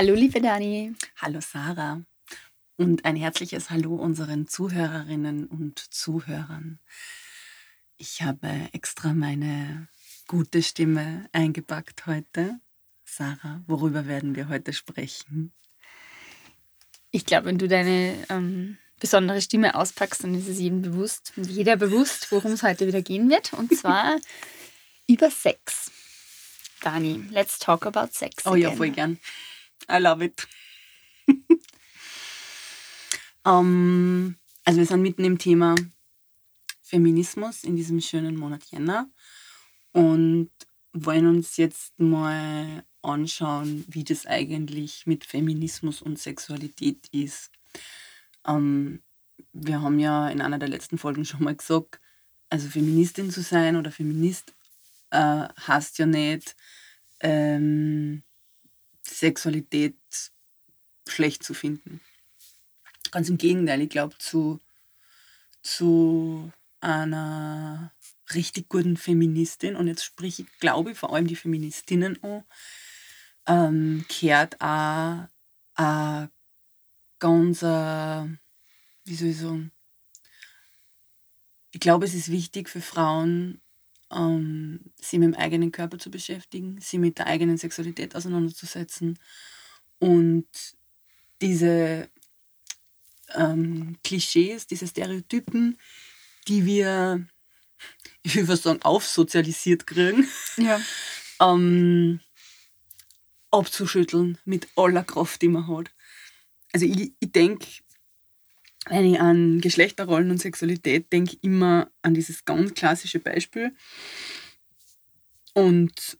Hallo, liebe Dani. Hallo, Sarah. Und ein herzliches Hallo unseren Zuhörerinnen und Zuhörern. Ich habe extra meine gute Stimme eingepackt heute. Sarah, worüber werden wir heute sprechen? Ich glaube, wenn du deine ähm, besondere Stimme auspackst, dann ist es jedem bewusst jeder bewusst, worum es heute wieder gehen wird. Und zwar über Sex. Dani, let's talk about Sex. Oh again. ja, voll gern. I love it. um, ähm, also wir sind mitten im Thema Feminismus in diesem schönen Monat Jänner und wollen uns jetzt mal anschauen, wie das eigentlich mit Feminismus und Sexualität ist. Ähm, wir haben ja in einer der letzten Folgen schon mal gesagt, also Feministin zu sein oder Feminist äh, heißt ja nicht, ähm, Sexualität schlecht zu finden. Ganz im Gegenteil, ich glaube, zu, zu einer richtig guten Feministin, und jetzt spreche ich, glaube ich, vor allem die Feministinnen an, ähm, kehrt auch ein ganz, äh, wie soll ich sagen, ich glaube, es ist wichtig für Frauen, ähm, sie mit dem eigenen Körper zu beschäftigen, sie mit der eigenen Sexualität auseinanderzusetzen und diese ähm, Klischees, diese Stereotypen, die wir, ich würde sagen, aufsozialisiert kriegen, ja. ähm, abzuschütteln mit aller Kraft, die man hat. Also ich, ich denke, wenn ich an Geschlechterrollen und Sexualität denke, immer an dieses ganz klassische Beispiel. Und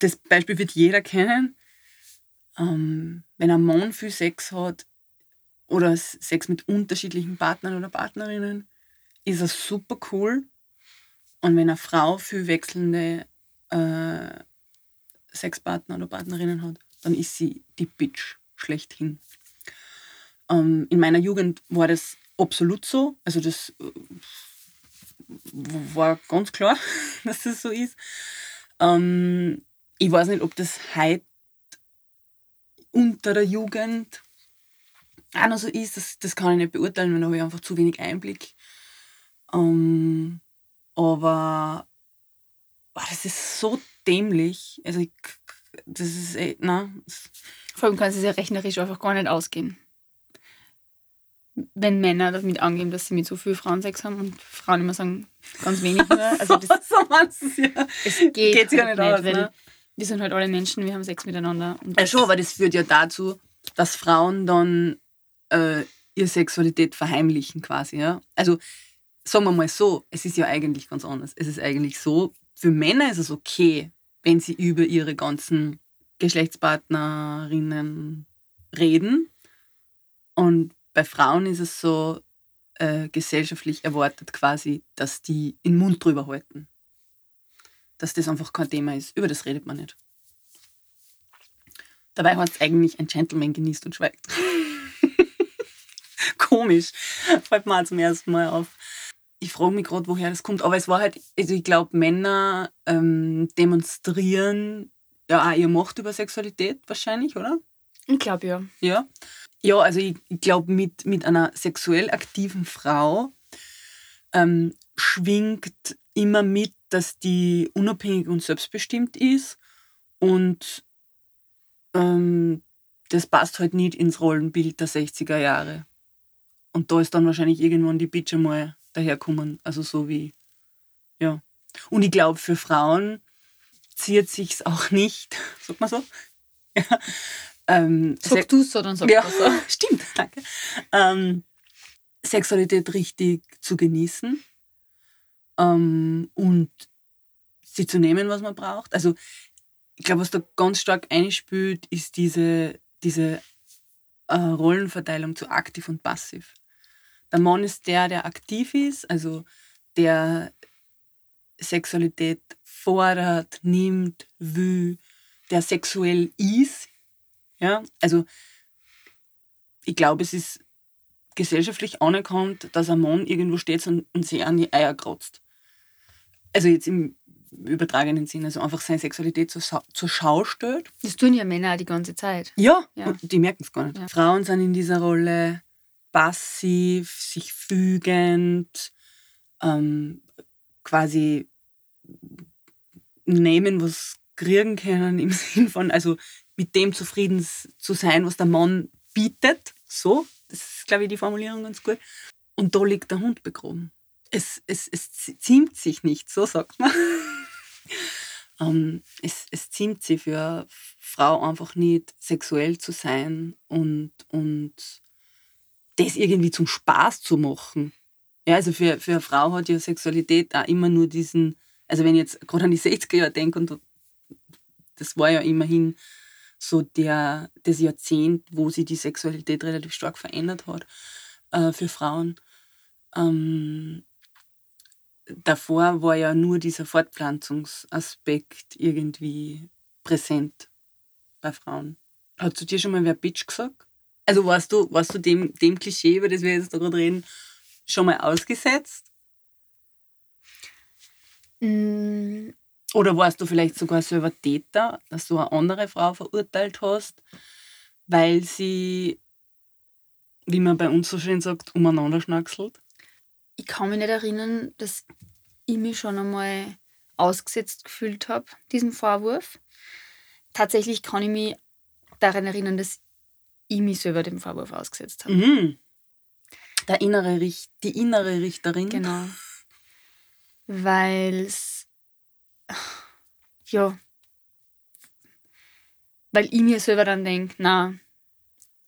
das Beispiel wird jeder kennen. Ähm, wenn ein Mann viel Sex hat oder Sex mit unterschiedlichen Partnern oder Partnerinnen, ist er super cool. Und wenn eine Frau viel wechselnde äh, Sexpartner oder Partnerinnen hat, dann ist sie die Bitch schlechthin. Ähm, in meiner Jugend war das absolut so. Also das äh, war ganz klar, dass das so ist. Ähm, ich weiß nicht, ob das heute unter der Jugend auch noch so ist. Das, das kann ich nicht beurteilen, weil da habe ich einfach zu wenig Einblick. Ähm, aber oh, das ist so dämlich. Also ich, das ist nein. Vor allem kann es ja rechnerisch einfach gar nicht ausgehen wenn Männer damit angeben, dass sie mit so viel Frauen Sex haben und Frauen immer sagen, ganz wenig nur. Also das, so meinst du es ja. Es geht Geht's ja halt nicht, aus, weil ne? wir sind halt alle Menschen, wir haben Sex miteinander. ja schon, aber das führt ja dazu, dass Frauen dann äh, ihre Sexualität verheimlichen quasi. Ja? Also sagen wir mal so, es ist ja eigentlich ganz anders. Es ist eigentlich so, für Männer ist es okay, wenn sie über ihre ganzen Geschlechtspartnerinnen reden. Und bei Frauen ist es so äh, gesellschaftlich erwartet quasi, dass die den Mund drüber halten. Dass das einfach kein Thema ist. Über das redet man nicht. Dabei hat es eigentlich ein Gentleman genießt und schweigt. Komisch. Fällt mir zum ersten Mal auf. Ich frage mich gerade, woher das kommt. Aber es war halt, also ich glaube, Männer ähm, demonstrieren ja auch ihre Macht über Sexualität wahrscheinlich, oder? Ich glaube ja. Ja. Ja, also ich, glaube, mit, mit einer sexuell aktiven Frau ähm, schwingt immer mit, dass die unabhängig und selbstbestimmt ist und ähm, das passt halt nicht ins Rollenbild der 60er Jahre. Und da ist dann wahrscheinlich irgendwann die Bitch einmal daherkommen, also so wie, ja. Und ich glaube, für Frauen zieht sich's auch nicht, sagt man so, ja, ähm, sag du es so, dann sag ja, so. Stimmt, danke. Ähm, Sexualität richtig zu genießen ähm, und sie zu nehmen, was man braucht. Also ich glaube, was da ganz stark einspült, ist diese, diese äh, Rollenverteilung zu aktiv und passiv. Der Mann ist der, der aktiv ist, also der Sexualität fordert, nimmt, will, der sexuell ist ja, also ich glaube, es ist gesellschaftlich anerkannt, dass ein Mann irgendwo steht und, und sich an die Eier kratzt. Also jetzt im übertragenen Sinn, also einfach seine Sexualität zur, zur Schau stellt. Das tun ja Männer auch die ganze Zeit. Ja, ja. und die merken es gar nicht. Ja. Frauen sind in dieser Rolle passiv, sich fügend, ähm, quasi nehmen, was kriegen können, im Sinn von, also mit dem zufrieden zu sein, was der Mann bietet. So, das ist, glaube ich, die Formulierung ganz gut. Und da liegt der Hund begraben. Es, es, es ziemt sich nicht, so sagt man. ähm, es, es ziemt sich für eine Frau einfach nicht, sexuell zu sein und, und das irgendwie zum Spaß zu machen. Ja, also für, für eine Frau hat ja Sexualität auch immer nur diesen, also wenn ich jetzt gerade an die 60er Jahre denke, und das war ja immerhin so der, das Jahrzehnt, wo sich die Sexualität relativ stark verändert hat äh, für Frauen. Ähm, davor war ja nur dieser Fortpflanzungsaspekt irgendwie präsent bei Frauen. Hat zu dir schon mal wer Bitch gesagt? Also warst du, warst du dem, dem Klischee, über das wir jetzt gerade reden, schon mal ausgesetzt? Mm. Oder warst du vielleicht sogar selber Täter, dass du eine andere Frau verurteilt hast, weil sie, wie man bei uns so schön sagt, umeinander schnackselt? Ich kann mich nicht erinnern, dass ich mich schon einmal ausgesetzt gefühlt habe, diesem Vorwurf. Tatsächlich kann ich mich daran erinnern, dass ich mich selber dem Vorwurf ausgesetzt habe. Mhm. Der innere Richt die innere Richterin. Genau. Weil es. Ja. Weil ich mir selber dann denke, na,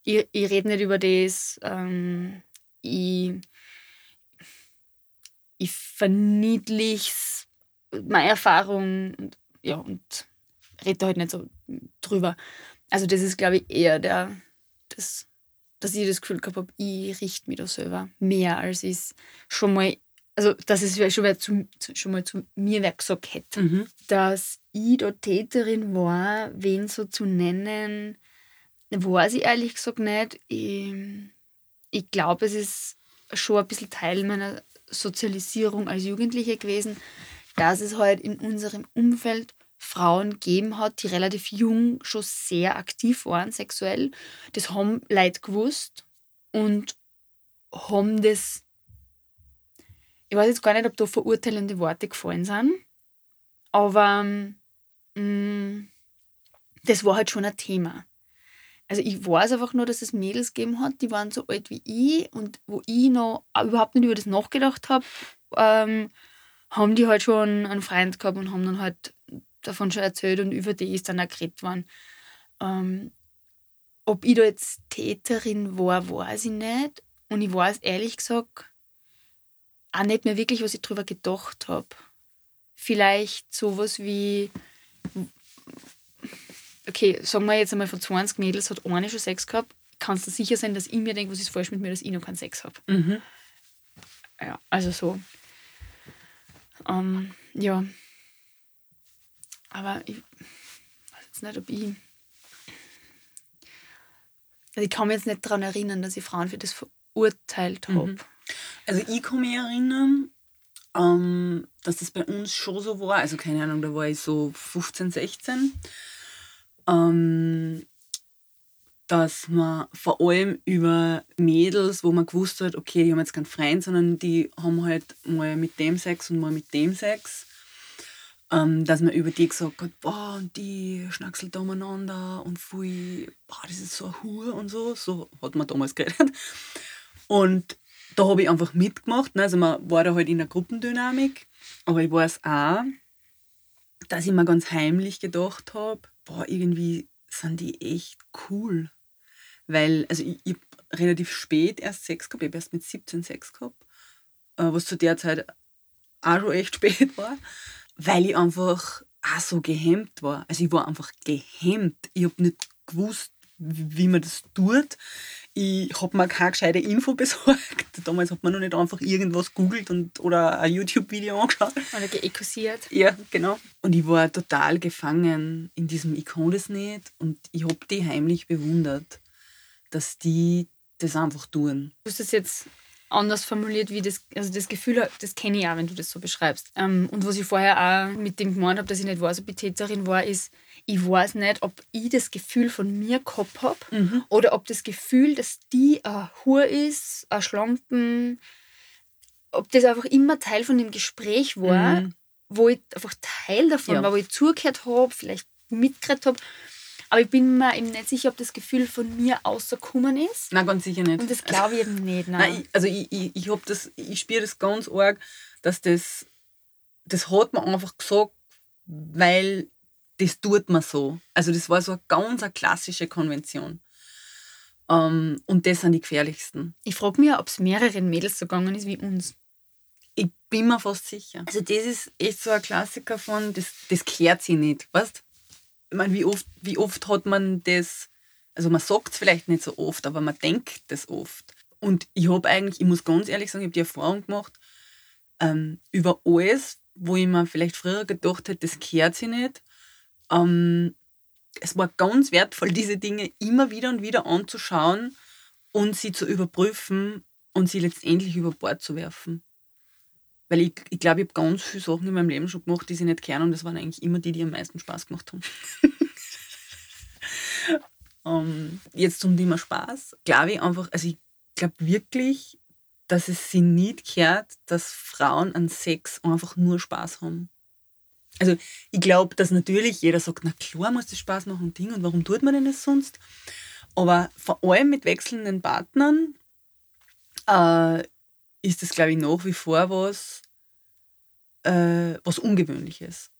ich, ich rede nicht über das, ähm, ich, ich verniedlich's meine Erfahrung und, ja, und rede halt nicht so drüber. Also das ist, glaube ich, eher der, das, dass ich das Gefühl gehabt habe, ich richte mich da selber mehr, als ich es schon mal, also dass es schon mal zu, schon mal zu mir wer gesagt hätte. Mhm. Dass ich da Täterin war, wen so zu nennen, weiß ich ehrlich gesagt nicht. Ich, ich glaube, es ist schon ein bisschen Teil meiner Sozialisierung als Jugendliche gewesen, dass es halt in unserem Umfeld Frauen gegeben hat, die relativ jung schon sehr aktiv waren sexuell. Das haben Leute gewusst und haben das. Ich weiß jetzt gar nicht, ob da verurteilende Worte gefallen sind, aber mh, das war halt schon ein Thema. Also ich weiß einfach nur, dass es Mädels gegeben hat, die waren so alt wie ich und wo ich noch überhaupt nicht über das nachgedacht habe, ähm, haben die halt schon einen Freund gehabt und haben dann halt davon schon erzählt und über die ist dann auch geredet worden. Ähm, ob ich da jetzt Täterin war, weiß ich nicht. Und ich weiß ehrlich gesagt auch nicht mehr wirklich, was ich darüber gedacht habe. Vielleicht sowas wie, okay, sagen wir jetzt einmal von 20 Mädels hat eine schon Sex gehabt, kannst du sicher sein, dass ich mir denke, was ist falsch mit mir, dass ich noch keinen Sex habe. Mhm. Ja, also so. Ähm, ja. Aber ich weiß jetzt nicht, ob ich. Also ich kann mich jetzt nicht daran erinnern, dass ich Frauen für das verurteilt habe. Mhm. Also ich kann mich erinnern, ähm, dass das bei uns schon so war. Also keine Ahnung, da war ich so 15, 16. Ähm, dass man vor allem über Mädels, wo man gewusst hat, okay, die haben jetzt keinen Freund, sondern die haben halt mal mit dem Sex und mal mit dem Sex, ähm, dass man über die gesagt hat, boah, und die schnackselt da umeinander und pfui, boah, das ist so ein Hure und so. So hat man damals geredet. Und da habe ich einfach mitgemacht. Ne? Also man war da halt in der Gruppendynamik. Aber ich weiß auch, dass ich mir ganz heimlich gedacht habe, boah, irgendwie sind die echt cool. Weil, also ich, ich habe relativ spät erst Sex gehabt, ich habe erst mit 17 Sex gehabt, äh, was zu der Zeit auch schon echt spät war, weil ich einfach auch so gehemmt war. Also ich war einfach gehemmt. Ich habe nicht gewusst, wie man das tut. Ich habe mir keine gescheite Info besorgt. Damals hat man noch nicht einfach irgendwas googelt und, oder ein YouTube-Video angeschaut. Oder geekusiert. Ja, genau. Und ich war total gefangen in diesem Ich kann das nicht und ich habe die heimlich bewundert, dass die das einfach tun. Du hast das jetzt anders formuliert, wie das, also das Gefühl, das kenne ich auch, wenn du das so beschreibst. Ähm, und was ich vorher auch mit dem gemeint habe, dass ich nicht weiß, ob ich Täterin war, ist, ich weiß nicht, ob ich das Gefühl von mir gehabt habe Mhm. oder ob das Gefühl, dass die ein Hure ist, ein Schlampen, ob das einfach immer Teil von dem Gespräch war, Mhm. wo ich einfach Teil davon Ja. war, wo ich zugehört habe, vielleicht mitgekriegt habe. Aber ich bin mir eben nicht sicher, ob das Gefühl von mir ausgekommen ist. Nein, ganz sicher nicht. Und das glaube ich eben nicht. Nein. Nein, ich, also ich, ich, ich, das, ich spüre das ganz arg, dass das, das hat man einfach gesagt, weil das tut man so. Also das war so eine ganz eine klassische Konvention. Ähm, und das sind die gefährlichsten. Ich frage mich, ob es mehreren Mädels so gegangen ist wie uns. Ich bin mir fast sicher. Also das ist echt so ein Klassiker von, das, das kehrt sich nicht, weißt? Ich meine, wie oft, wie oft hat man das, also man sagt es vielleicht nicht so oft, aber man denkt das oft. Und ich habe eigentlich, ich muss ganz ehrlich sagen, ich habe die Erfahrung gemacht, ähm, über alles, wo ich mir vielleicht früher gedacht hätte, das kehrt sich nicht. Ähm, es war ganz wertvoll, diese Dinge immer wieder und wieder anzuschauen und sie zu überprüfen und sie letztendlich über Bord zu werfen. Weil ich, ich glaube, ich habe ganz viele Sachen in meinem Leben schon gemacht, die sie nicht kennen und das waren eigentlich immer die, die am meisten Spaß gemacht haben. ähm, jetzt zum Thema Spaß, glaube ich einfach, also ich glaube wirklich, dass es sie nicht kehrt, dass Frauen an Sex einfach nur Spaß haben. Also ich glaube, dass natürlich jeder sagt, na klar muss das Spaß machen und Ding und warum tut man denn das sonst? Aber vor allem mit wechselnden Partnern äh, ist das, glaube ich, nach wie vor was, äh, was Ungewöhnliches.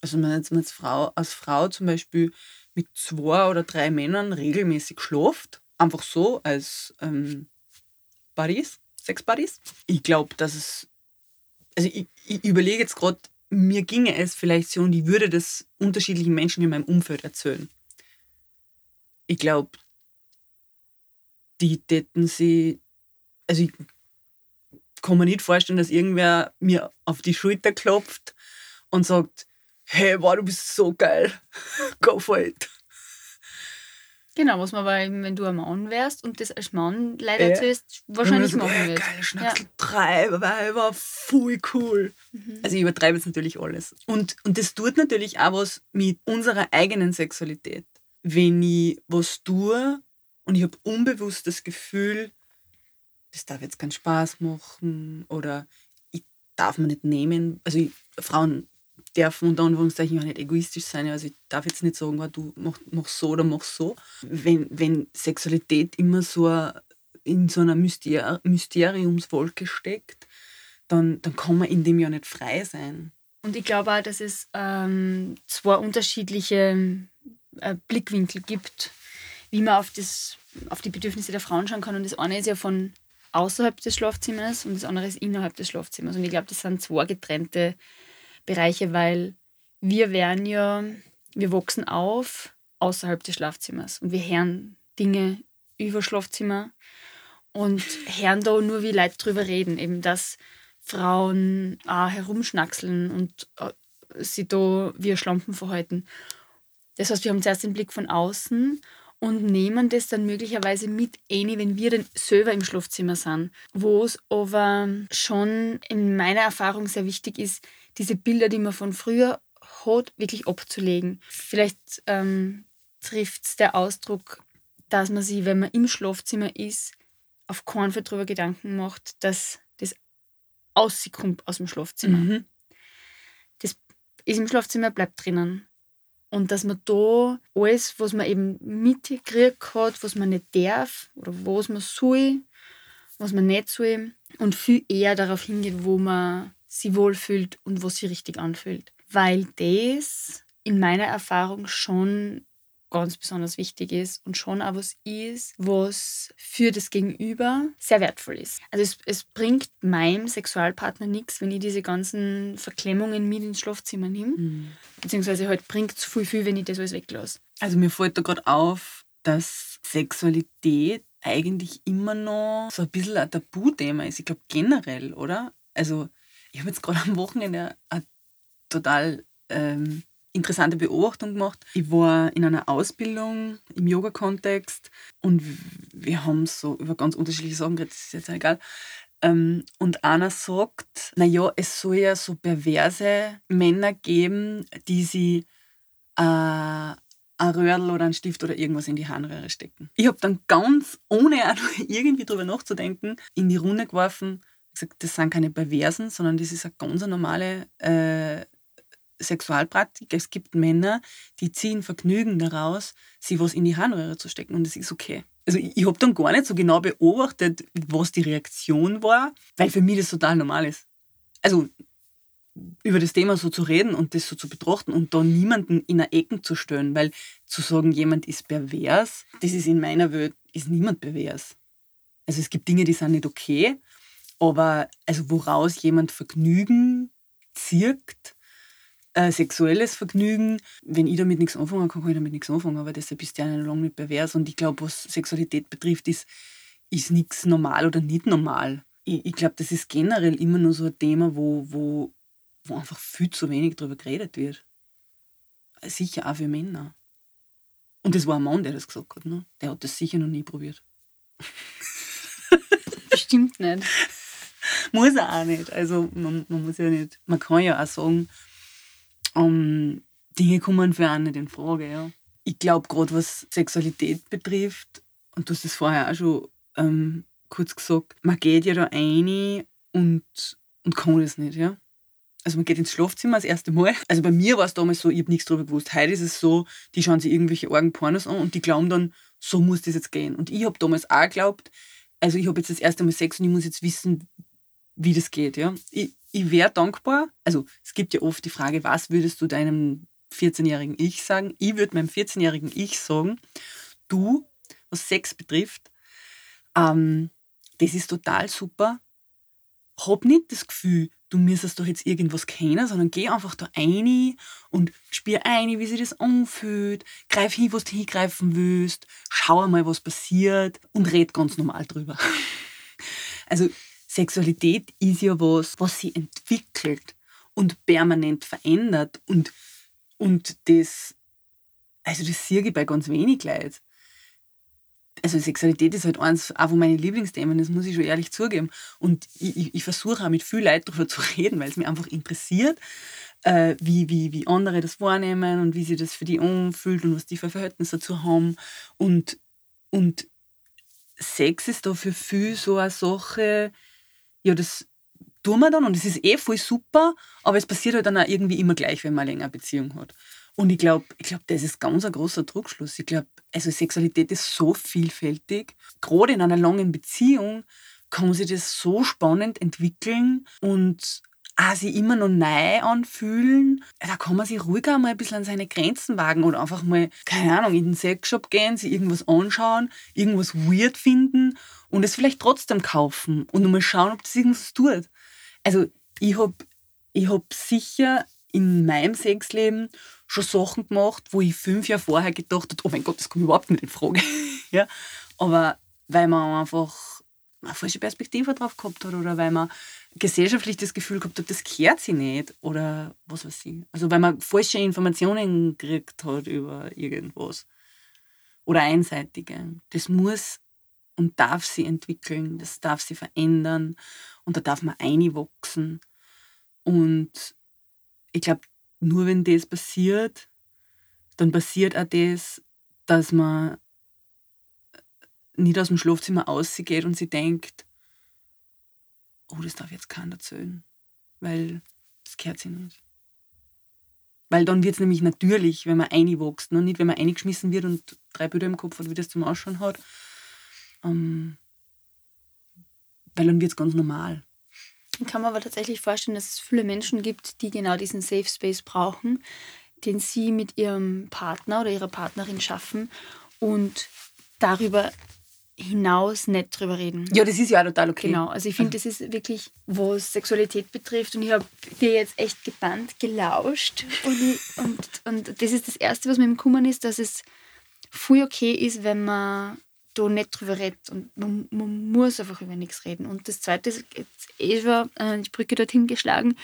Also wenn man als Frau, als Frau zum Beispiel mit zwei oder drei Männern regelmäßig schläft, einfach so als ähm, Buddies, Sex-Buddies. Ich glaube, dass es, also ich, ich überlege jetzt gerade, mir ginge es vielleicht so und ich würde das unterschiedlichen Menschen in meinem Umfeld erzählen. Ich glaube, die täten sie, also ich kann mir nicht vorstellen, dass irgendwer mir auf die Schulter klopft und sagt, hey, wow, du bist so geil, go for it. Genau, was man aber, wenn du ein Mann wärst und das als Mann leider Ja. erzählst, wahrscheinlich so, machen hey, wird. geil, Schnacksel, drei Weiber, voll cool. Mhm. Also ich übertreibe jetzt natürlich alles. Und, und das tut natürlich auch was mit unserer eigenen Sexualität. Wenn ich was tue und ich habe unbewusst das Gefühl, das darf jetzt keinen Spaß machen oder ich darf mir nicht nehmen. Also ich, Frauen dürfen unter Anführungszeichen auch nicht egoistisch sein. Also ich darf jetzt nicht sagen, "Ah, du mach, mach so oder mach so. Wenn, wenn Sexualität immer so in so einer Myster Mysteriumswolke steckt, dann, dann kann man in dem ja nicht frei sein. Und ich glaube auch, dass es ähm, zwei unterschiedliche äh, Blickwinkel gibt, wie man auf, das, auf die Bedürfnisse der Frauen schauen kann. Und das eine ist ja von außerhalb des Schlafzimmers und das andere ist innerhalb des Schlafzimmers. Und ich glaube, das sind zwei getrennte Bereiche, weil wir werden ja, wir wachsen auf außerhalb des Schlafzimmers und wir hören Dinge über Schlafzimmer und hören da nur, wie Leute drüber reden, eben dass Frauen auch herumschnackseln und äh, sie da wie Schlampen verhalten. Das heißt, wir haben zuerst den Blick von außen und nehmen das dann möglicherweise mit ein, wenn wir dann selber im Schlafzimmer sind. Wo es aber schon in meiner Erfahrung sehr wichtig ist, diese Bilder, die man von früher hat, wirklich abzulegen. Vielleicht ähm, trifft es der Ausdruck, dass man sich, wenn man im Schlafzimmer ist, auf keinen Fall darüber Gedanken macht, dass das rauskommt aus dem Schlafzimmer. Mhm. Ist im Schlafzimmer, bleibt drinnen. Und dass man da alles, was man eben mitgekriegt hat, was man nicht darf oder was man soll, was man nicht soll und viel eher darauf hingeht, wo man sich wohlfühlt und was sich richtig anfühlt. Weil das in meiner Erfahrung schon ganz besonders wichtig ist und schon auch was ist, was für das Gegenüber sehr wertvoll ist. Also es, es bringt meinem Sexualpartner nichts, wenn ich diese ganzen Verklemmungen mit ins Schlafzimmer nehme. Mhm. Beziehungsweise halt bringt es viel, viel, wenn ich das alles weglasse. Also mir fällt da gerade auf, dass Sexualität eigentlich immer noch so ein bisschen ein Tabuthema ist. Ich glaube generell, oder? Also ich habe jetzt gerade am Wochenende eine total ähm, interessante Beobachtung gemacht. Ich war in einer Ausbildung im Yoga-Kontext und wir haben so über ganz unterschiedliche Sachen geredet, das ist jetzt egal. Ähm, und einer sagt, naja, es soll ja so perverse Männer geben, die sie äh, ein Röhrl oder ein Stift oder irgendwas in die Harnröhre stecken. Ich habe dann ganz, ohne auch irgendwie drüber nachzudenken, in die Runde geworfen, gesagt, das sind keine Perversen, sondern das ist eine ganz normale äh, Sexualpraktik. Es gibt Männer, die ziehen Vergnügen daraus, sie was in die Harnröhre zu stecken und das ist okay. Also ich, ich habe dann gar nicht so genau beobachtet, was die Reaktion war, weil für mich das total normal ist. Also über das Thema so zu reden und das so zu betrachten und da niemanden in eine Ecken zu stellen, weil zu sagen, jemand ist pervers, das ist in meiner Welt, ist niemand pervers. Also es gibt Dinge, die sind nicht okay, aber also woraus jemand Vergnügen zirkt, äh, sexuelles Vergnügen, wenn ich damit nichts anfangen kann, kann ich damit nichts anfangen, aber deshalb ist der eine lange nicht pervers und ich glaube, was Sexualität betrifft, ist, ist nichts normal oder nicht normal. Ich, ich glaube, das ist generell immer nur so ein Thema, wo, wo, wo einfach viel zu wenig darüber geredet wird. Sicher auch für Männer. Und das war ein Mann, der das gesagt hat. Ne? Der hat das sicher noch nie probiert. Bestimmt nicht. muss er auch nicht. Also man, man, muss ja nicht. Man kann ja auch sagen, um, Dinge kommen für einen nicht in Frage. Ja. Ich glaube, gerade was Sexualität betrifft, und du hast es vorher auch schon ähm, kurz gesagt, man geht ja da rein und, und kann das nicht. Ja. Also man geht ins Schlafzimmer das erste Mal. Also bei mir war es damals so, ich habe nichts darüber gewusst. Heute ist es so, die schauen sich irgendwelche argen Pornos an und die glauben dann, so muss das jetzt gehen. Und ich habe damals auch geglaubt, also ich habe jetzt das erste Mal Sex und ich muss jetzt wissen, wie das geht. Ja? Ich, ich wäre dankbar, also es gibt ja oft die Frage, was würdest du deinem 14-jährigen Ich sagen? Ich würde meinem 14-jährigen Ich sagen, du, was Sex betrifft, ähm, das ist total super. Hab nicht das Gefühl, du müsstest doch jetzt irgendwas kennen, sondern geh einfach da rein und spür ein, wie sich das anfühlt, greif hin, was du hingreifen willst, schau mal, was passiert und red ganz normal drüber. Also Sexualität ist ja was, was sich entwickelt und permanent verändert und, und das, also das sehe ich bei ganz wenig Leuten. Also Sexualität ist halt eins auch von meinen Lieblingsthemen, das muss ich schon ehrlich zugeben. Und ich, ich, ich versuche auch mit viel Leuten darüber zu reden, weil es mich einfach interessiert, äh, wie, wie, wie andere das wahrnehmen und wie sie das für die anfühlt und was die für Verhältnisse dazu haben. Und, und Sex ist da für viel so eine Sache, ja, das tun wir dann und es ist eh voll super, aber es passiert halt dann auch irgendwie immer gleich, wenn man eine längere Beziehung hat. Und ich glaube, ich glaub, das ist ganz ein großer Druckschluss. Ich glaube, also Sexualität ist so vielfältig. Gerade in einer langen Beziehung kann sich das so spannend entwickeln und auch sich immer noch neu anfühlen. Da kann man sich ruhig auch mal ein bisschen an seine Grenzen wagen oder einfach mal, keine Ahnung, in den Sexshop gehen, sich irgendwas anschauen, irgendwas weird finden und es vielleicht trotzdem kaufen und mal schauen, ob das irgendwas tut. Also ich habe ich hab sicher in meinem Sexleben schon Sachen gemacht, wo ich fünf Jahre vorher gedacht habe, oh mein Gott, das kommt überhaupt nicht in Frage. ja? Aber weil man einfach eine falsche Perspektive drauf gehabt hat oder weil man gesellschaftlich das Gefühl gehabt hat, das kehrt sie nicht oder was weiß ich. Also weil man falsche Informationen gekriegt hat über irgendwas oder einseitige. Das muss und darf sie entwickeln, das darf sie verändern und da darf man einwachsen. Und ich glaube, nur wenn das passiert, dann passiert auch das, dass man nicht aus dem Schlafzimmer ausgeht und sie denkt, oh, das darf jetzt keiner erzählen, weil das gehört sie nicht. Weil dann wird es nämlich natürlich, wenn man einwächst, und nicht, wenn man eingeschmissen wird und drei Bilder im Kopf hat, wie das zum Ausschauen hat. Ähm, weil dann wird es ganz normal. Ich kann mir aber tatsächlich vorstellen, dass es viele Menschen gibt, die genau diesen Safe Space brauchen, den sie mit ihrem Partner oder ihrer Partnerin schaffen und darüber hinaus nicht drüber reden. Ja, das ist ja auch total okay. Genau, also ich finde, das ist wirklich, was Sexualität betrifft und ich habe dir jetzt echt gebannt gelauscht und, ich, und, und das ist das Erste, was mir im Kummern ist, dass es voll okay ist, wenn man da nicht drüber redet und man, man muss einfach über nichts reden. Und das Zweite ist jetzt eh schon äh, die Brücke dorthin geschlagen,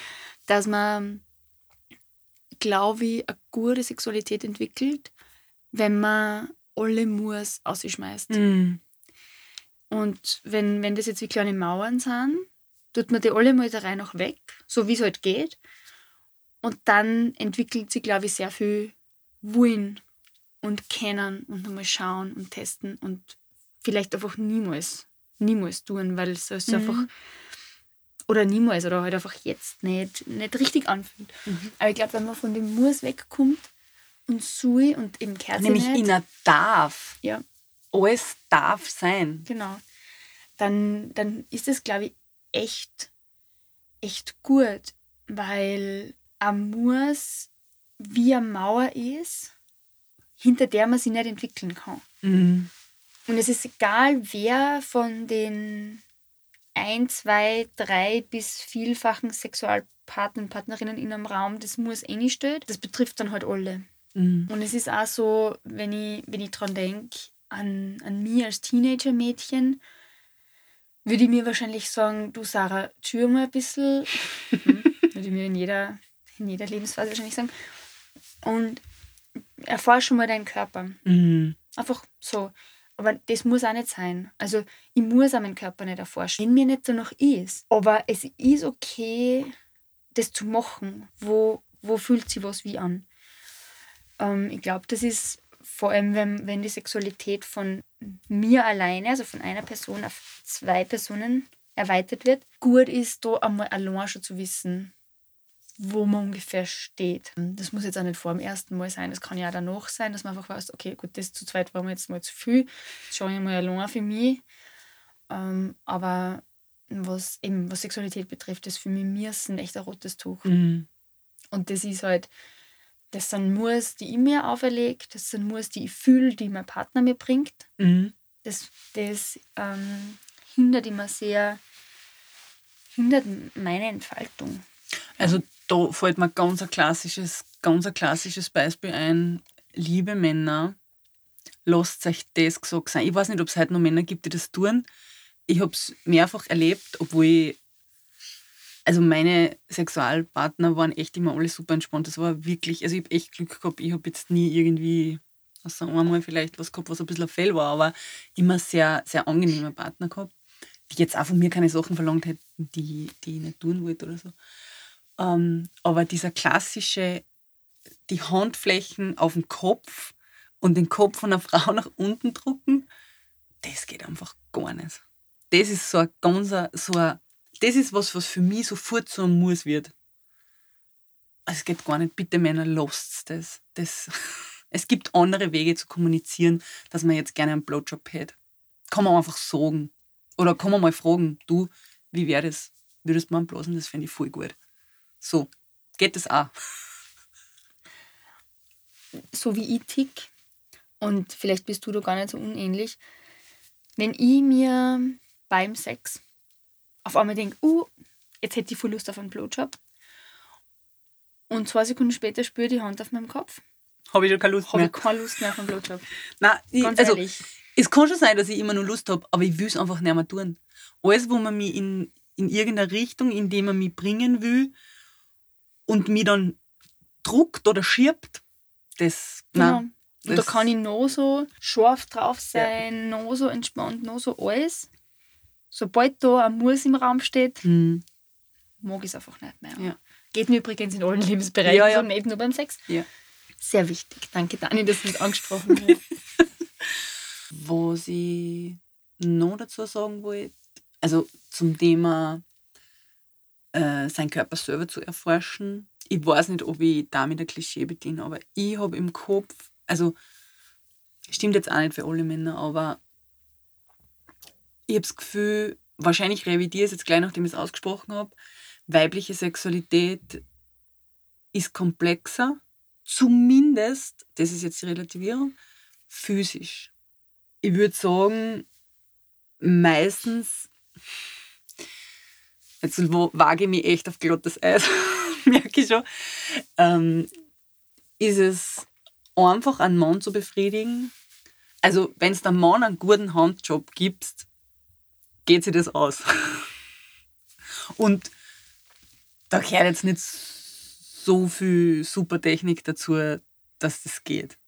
dass man glaube ich, eine gute Sexualität entwickelt, wenn man alle Murs ausschmeißt. Mhm. Und wenn, wenn das jetzt wie kleine Mauern sind, tut man die alle mal der Reihe nach weg, so wie es halt geht. Und dann entwickelt sich, glaube ich, sehr viel Wollen und Kennen und nochmal schauen und testen und vielleicht einfach niemals, niemals tun, weil es Mhm. einfach oder niemals oder halt einfach jetzt nicht, nicht richtig anfühlt. Mhm. Aber ich glaube, wenn man von dem Muss wegkommt und soll und eben Kerze Nämlich nicht, in einer darf. ja, Alles darf sein. Genau. Dann, dann ist es, glaube ich, echt, echt gut, weil ein Muss wie eine Mauer ist, hinter der man sich nicht entwickeln kann. Mhm. Und es ist egal, wer von den ein, zwei, drei bis vielfachen Sexualpartnern, Partnerinnen in einem Raum das Muss einstellt, das betrifft dann halt alle. Mhm. Und es ist auch so, wenn ich, wenn ich dran denke, an, an mich als Teenager-Mädchen, würde ich mir wahrscheinlich sagen, du Sarah, tschür mal ein bisschen. Würde ich mir in jeder, in jeder Lebensphase wahrscheinlich sagen. Und erforsche mal deinen Körper. Mhm. Einfach so. Aber das muss auch nicht sein. Also ich muss auch meinen Körper nicht erforschen, wenn mir nicht danach ist. Aber es ist okay, das zu machen. Wo, wo fühlt sich was wie an? Ähm, ich glaube, das ist vor allem, wenn, wenn die Sexualität von mir alleine, also von einer Person auf zwei Personen erweitert wird, gut ist, da einmal allein schon zu wissen, wo man ungefähr steht. Das muss jetzt auch nicht vor dem ersten Mal sein, das kann ja auch danach sein, dass man einfach weiß, okay, gut, das zu zweit war mir jetzt mal zu viel, jetzt schaue ich mal allein für mich. Ähm, aber was eben was Sexualität betrifft, ist für mich Mirsen echt ein rotes Tuch. Mhm. Und das ist halt, das sind Muss, die ich mir auferlege, das sind Muss, die ich fühle, die mein Partner mir bringt. Mhm. Das, das ähm, hindert immer sehr, hindert meine Entfaltung. Also da fällt mir ganz ein klassisches, ganz ein klassisches Beispiel ein. Liebe Männer, lasst euch das gesagt sein. Ich weiß nicht, ob es heute noch Männer gibt, die das tun. Ich habe es mehrfach erlebt, obwohl ich, also meine Sexualpartner waren echt immer alle super entspannt. Das war wirklich, also ich habe echt Glück gehabt. Ich habe jetzt nie irgendwie, außer einmal vielleicht was gehabt, was ein bisschen ein Fell war, aber immer sehr, sehr angenehme Partner gehabt, die jetzt auch von mir keine Sachen verlangt hätten, die, die ich nicht tun wollte oder so. Ähm, aber dieser klassische, die Handflächen auf den Kopf und den Kopf von einer Frau nach unten drucken, das geht einfach gar nicht. Das ist so ein ganzer, so ein, das ist was, was für mich sofort so ein Muss wird. Also es geht gar nicht. Bitte Männer, lasst das. das. Es gibt andere Wege zu kommunizieren, dass man jetzt gerne einen Blowjob hätte. Kann man einfach sagen. Oder kann man mal fragen, du, wie wäre das? Würdest du mal blasen? Das fände ich voll gut. So, geht das auch. so wie ich tick, und vielleicht bist du da gar nicht so unähnlich, wenn ich mir beim Sex auf einmal denke, uh, jetzt hätte ich voll Lust auf einen Blowjob, und zwei Sekunden später spüre ich die Hand auf meinem Kopf, Habe ich schon keine Lust habe mehr. ich keine Lust mehr auf einen Blowjob. Nein, ich, also, ehrlich. es kann schon sein, dass ich immer nur Lust habe, aber ich will es einfach nicht mehr tun. Alles, wo man mich in, in irgendeine Richtung, in die man mich bringen will und mich dann druckt oder schirbt, das, Genau. nein. Und da das- kann ich noch so scharf drauf sein, noch so entspannt, noch so alles. Sobald da ein Muss im Raum steht, Hm, mag ich es einfach nicht mehr. Ja. Geht mir übrigens in allen Lebensbereichen Ja, ja. nicht nur beim Sex. ja. Sehr wichtig. Danke, Dani, dass du das angesprochen hast. Was ich noch dazu sagen wollte, also zum Thema äh, seinen Körper selber zu erforschen. Ich weiß nicht, ob ich damit ein Klischee bediene, aber ich habe im Kopf, also stimmt jetzt auch nicht für alle Männer, aber ich habe das Gefühl, wahrscheinlich revidiere ich es jetzt gleich, nachdem ich es ausgesprochen habe, weibliche Sexualität ist komplexer, zumindest, das ist jetzt die Relativierung, physisch. Ich würde sagen, meistens, jetzt wage ich mich echt auf glattes Eis, merke ich schon, ähm, ist es einfach, einen Mann zu befriedigen. Also, wenn es dem Mann einen guten Handjob gibst, geht sich das aus. Und da gehört jetzt nicht so viel super Technik dazu, dass das geht.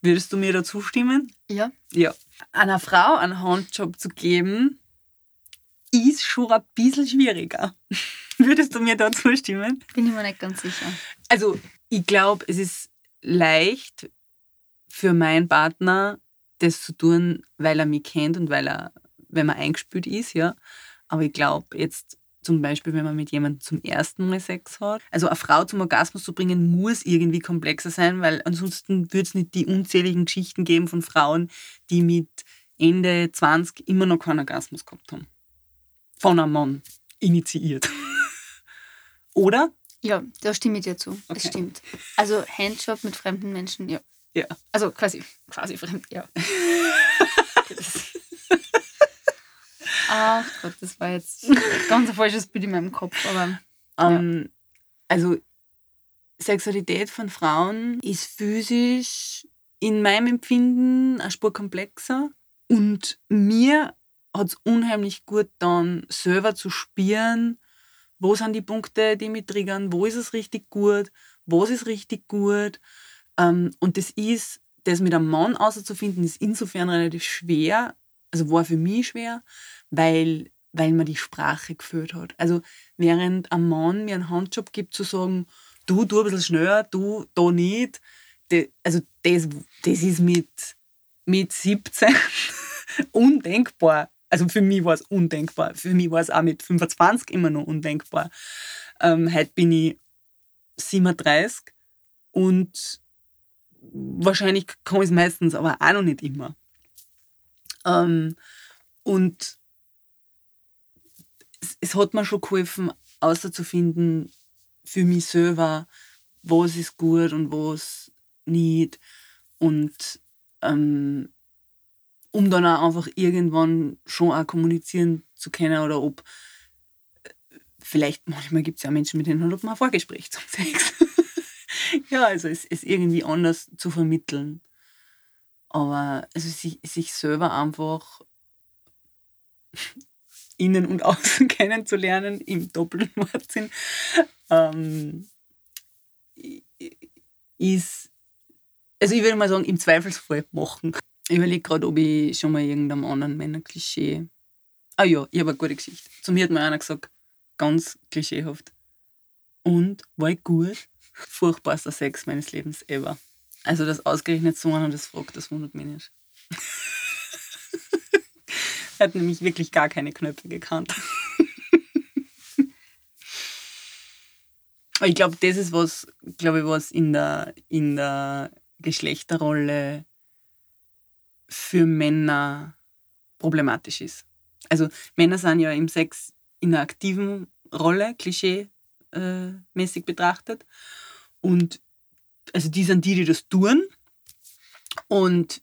Würdest du mir da zustimmen? Ja. Ja. Einer Frau einen Handjob zu geben, ist schon ein bisschen schwieriger. Würdest du mir da zustimmen? Bin ich mir nicht ganz sicher. Also, ich glaube, es ist leicht für meinen Partner, das zu tun, weil er mich kennt und weil er, wenn man eingespielt ist, ja. Aber ich glaube, jetzt zum Beispiel, wenn man mit jemandem zum ersten Mal Sex hat. Also eine Frau zum Orgasmus zu bringen, muss irgendwie komplexer sein, weil ansonsten würde es nicht die unzähligen Geschichten geben von Frauen, die mit Ende 20 immer noch keinen Orgasmus gehabt haben. Von einem Mann initiiert. Oder? Ja, da stimme ich dir zu. Das Okay. stimmt. Also Handjob mit fremden Menschen, ja. Ja. Also quasi, quasi fremd, ja. Das- Ach Gott, das war jetzt ganz ein falsches Bild in meinem Kopf, aber Ähm, Also Sexualität von Frauen ist physisch in meinem Empfinden eine Spur komplexer. Und mir hat es unheimlich gut dann selber zu spüren, wo sind die Punkte, die mich triggern, wo ist es richtig gut, was ist richtig gut. Ähm, und das ist, das mit einem Mann auszufinden, ist insofern relativ schwer, also war für mich schwer, weil, weil man die Sprache geführt hat. Also während ein Mann mir einen Handjob gibt, zu sagen, du, du ein bisschen schneller, du, da nicht, das, also das, das ist mit, mit 17 undenkbar. Also für mich war es undenkbar. Für mich war es auch mit 25 immer noch undenkbar. Ähm, heute bin ich 37 und wahrscheinlich kann ich es meistens, aber auch noch nicht immer. Ähm, und es, es hat mir schon geholfen, auszufinden für mich selber, was ist gut und was nicht. Und ähm, um dann auch einfach irgendwann schon auch kommunizieren zu können oder ob äh, vielleicht manchmal gibt es ja Menschen, mit denen hat man ein Vorgespräch zum Sex. ja, also es ist irgendwie anders zu vermitteln. Aber also sich, sich selber einfach innen und außen kennenzulernen, im doppelten Wortsinn, ähm, ist, also ich würde mal sagen, im Zweifelsfall machen. Ich überlege gerade, ob ich schon mal irgendeinem anderen Männerklischee. Ah ja, ich habe eine gute Geschichte. Zu mir hat mir einer gesagt, ganz klischeehaft. Und war ich gut? Furchtbarster Sex meines Lebens ever. Also das ausgerechnet so einer das fragt, das wundert mich nicht. hat nämlich wirklich gar keine Knöpfe gekannt. Ich glaube, das ist was, glaube ich, was in der, in der Geschlechterrolle für Männer problematisch ist. Also Männer sind ja im Sex in einer aktiven Rolle, klischee-mäßig betrachtet. Und also die sind die, die das tun. Und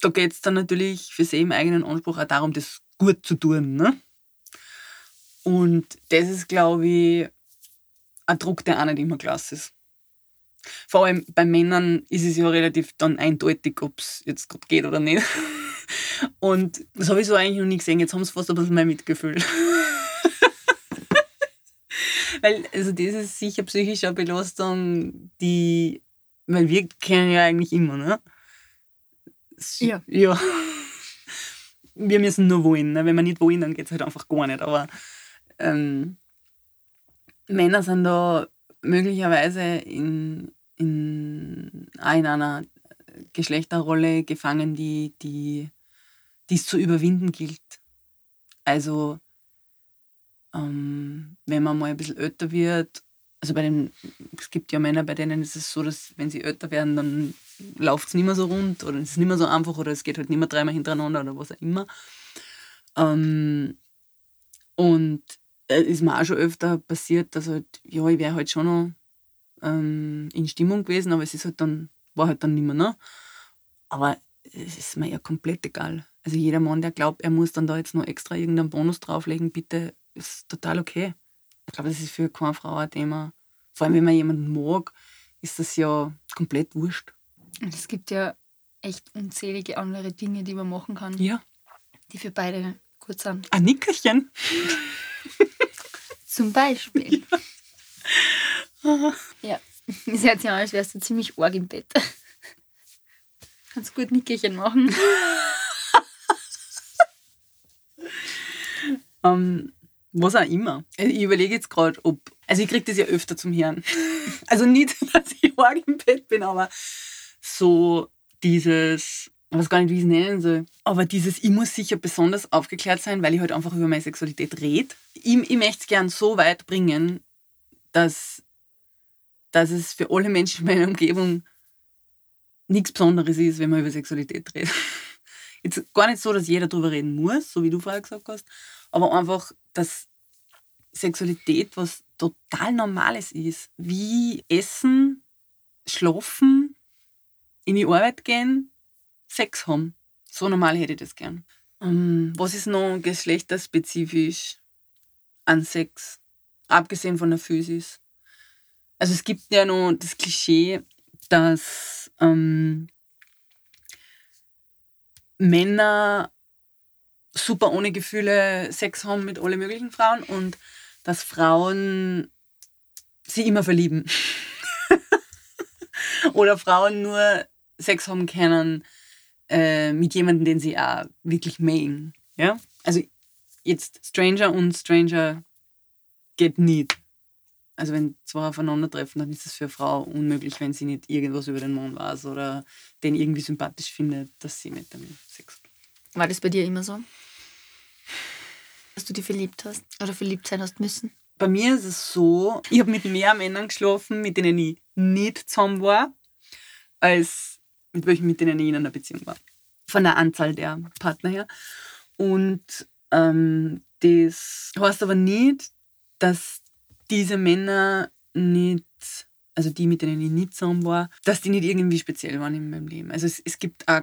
da geht es dann natürlich für sie im eigenen Anspruch auch darum, das gut zu tun. Ne? Und das ist, glaube ich, ein Druck, der auch nicht immer klasse ist. Vor allem bei Männern ist es ja relativ dann eindeutig, ob es jetzt gut geht oder nicht. Und das habe ich so eigentlich noch nie gesehen. Jetzt haben sie fast ein bisschen mehr Mitgefühl. Weil, also das ist sicher psychische Belastung, die, weil wir kennen ja eigentlich immer, ne? Ja. Ja. Wir müssen nur wollen. Ne? Wenn wir nicht wollen, dann geht es halt einfach gar nicht. Aber ähm, Männer sind da möglicherweise in, in, in einer Geschlechterrolle gefangen, die, die, die es zu überwinden gilt. Also, ähm, wenn man mal ein bisschen älter wird, also bei den, es gibt ja Männer, bei denen ist es so, dass wenn sie älter werden, dann läuft es nicht mehr so rund oder es ist nicht mehr so einfach oder es geht halt nicht mehr dreimal hintereinander oder was auch immer. Ähm, und äh, ist mir auch schon öfter passiert, dass halt, ja, ich wäre halt schon noch ähm, in Stimmung gewesen, aber es ist halt dann, war halt dann nicht mehr, ne? Aber es ist mir ja komplett egal. Also jeder Mann, der glaubt, er muss dann da jetzt noch extra irgendeinen Bonus drauflegen, bitte, ist total okay. Ich glaube, das ist für keine Frau ein Thema. Vor allem, wenn man jemanden mag, ist das ja komplett wurscht. Und es gibt ja echt unzählige andere Dinge, die man machen kann, Ja. die für beide gut sind. Ein Nickerchen. Zum Beispiel. ja, es hört sich an, als wärst du ziemlich arg im Bett. Kannst gut Nickerchen machen. ähm, was auch immer. Ich überlege jetzt gerade, ob. Also, ich kriege das ja öfter zum Hören. Also, nicht, dass ich arg im Bett bin, aber so dieses. Ich weiß gar nicht, wie ich es nennen soll. Aber dieses, ich muss sicher besonders aufgeklärt sein, weil ich halt einfach über meine Sexualität rede. Ich, ich möchte es gern so weit bringen, dass, dass es für alle Menschen in meiner Umgebung nichts Besonderes ist, wenn man über Sexualität redet. Jetzt gar nicht so, dass jeder darüber reden muss, so wie du vorher gesagt hast, aber einfach, dass Sexualität was total Normales ist. Wie Essen, Schlafen, in die Arbeit gehen, Sex haben. So normal hätte ich das gern. Um, ähm, was ist noch geschlechterspezifisch an Sex? Abgesehen von der Physis. Also es gibt ja noch das Klischee, dass ähm, Männer super ohne Gefühle Sex haben mit allen möglichen Frauen und dass Frauen sie immer verlieben. Oder Frauen nur Sex haben können äh, mit jemandem, den sie auch wirklich mögen. Ja? Also jetzt Stranger und Stranger geht nicht. Also wenn zwei aufeinandertreffen, dann ist es für eine Frau unmöglich, wenn sie nicht irgendwas über den Mann weiß oder den irgendwie sympathisch findet, dass sie mit dem Sex hat. War das bei dir immer so? Dass du dich verliebt hast oder verliebt sein hast müssen? Bei mir ist es so, ich habe mit mehr Männern geschlafen, mit denen ich nicht zusammen war, als mit welchen, mit denen ich in einer Beziehung war. Von der Anzahl der Partner her. Und ähm, das heißt aber nicht, dass diese Männer nicht, also die, mit denen ich nicht zusammen war, dass die nicht irgendwie speziell waren in meinem Leben. Also es, es gibt auch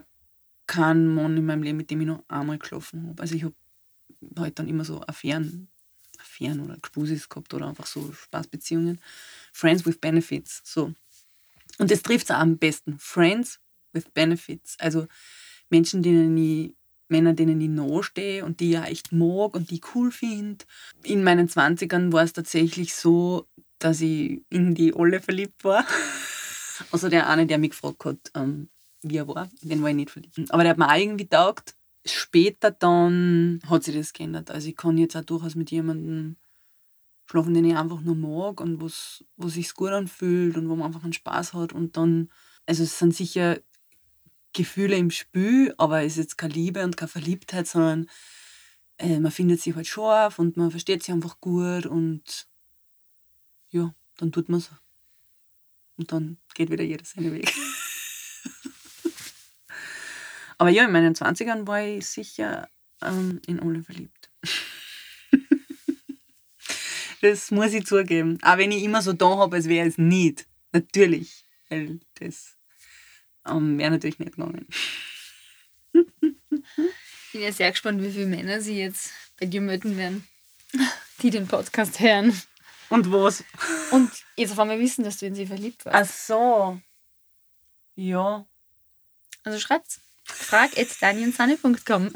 keinen Mann in meinem Leben, mit dem ich noch einmal geschlafen habe. Also ich habe halt dann immer so Affären, Affären oder Gspusis gehabt oder einfach so Spaßbeziehungen. Friends with Benefits, so. Und das trifft es am besten. Friends with Benefits. Also Menschen, denen ich Männer, denen ich nachstehe und die ja echt mag und die cool finde. In meinen 20ern war es tatsächlich so, dass ich in die alle verliebt war. Also der eine, der mich gefragt hat, ähm, wie er war, den war ich nicht verliebt. Aber der hat mir auch irgendwie taugt. Später dann hat sich das geändert. Also ich kann jetzt auch durchaus mit jemandem schlafen, den ich einfach nur mag und wo sich gut anfühlt und wo man einfach einen Spaß hat. Und dann, also es sind sicher Gefühle im Spiel, aber es ist jetzt keine Liebe und keine Verliebtheit, sondern äh, man findet sich halt scharf und man versteht sich einfach gut und ja, dann tut man es. Und dann geht wieder jeder seinen Weg. aber ja, in meinen 20ern war ich sicher ähm, in alle verliebt. das muss ich zugeben. Auch wenn ich immer so da habe, als wäre es nicht. Natürlich. Weil das ähm, wäre natürlich nicht gegangen. Ich bin ja sehr gespannt, wie viele Männer sie jetzt bei dir melden werden, die den Podcast hören. Und was? Und jetzt auf einmal wissen, dass du in sie verliebt warst. Ach so. Ja. Also schreibt's. Frag at danielsahne.com.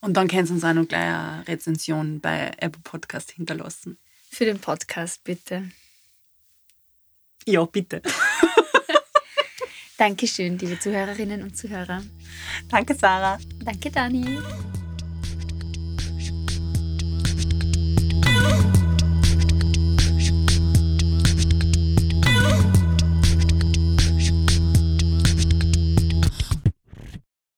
Und dann kannst du uns auch noch gleich eine Rezension bei Apple Podcast hinterlassen. Für den Podcast, bitte. Ja, bitte. Dankeschön, liebe Zuhörerinnen und Zuhörer. Danke, Sarah. Danke, Dani.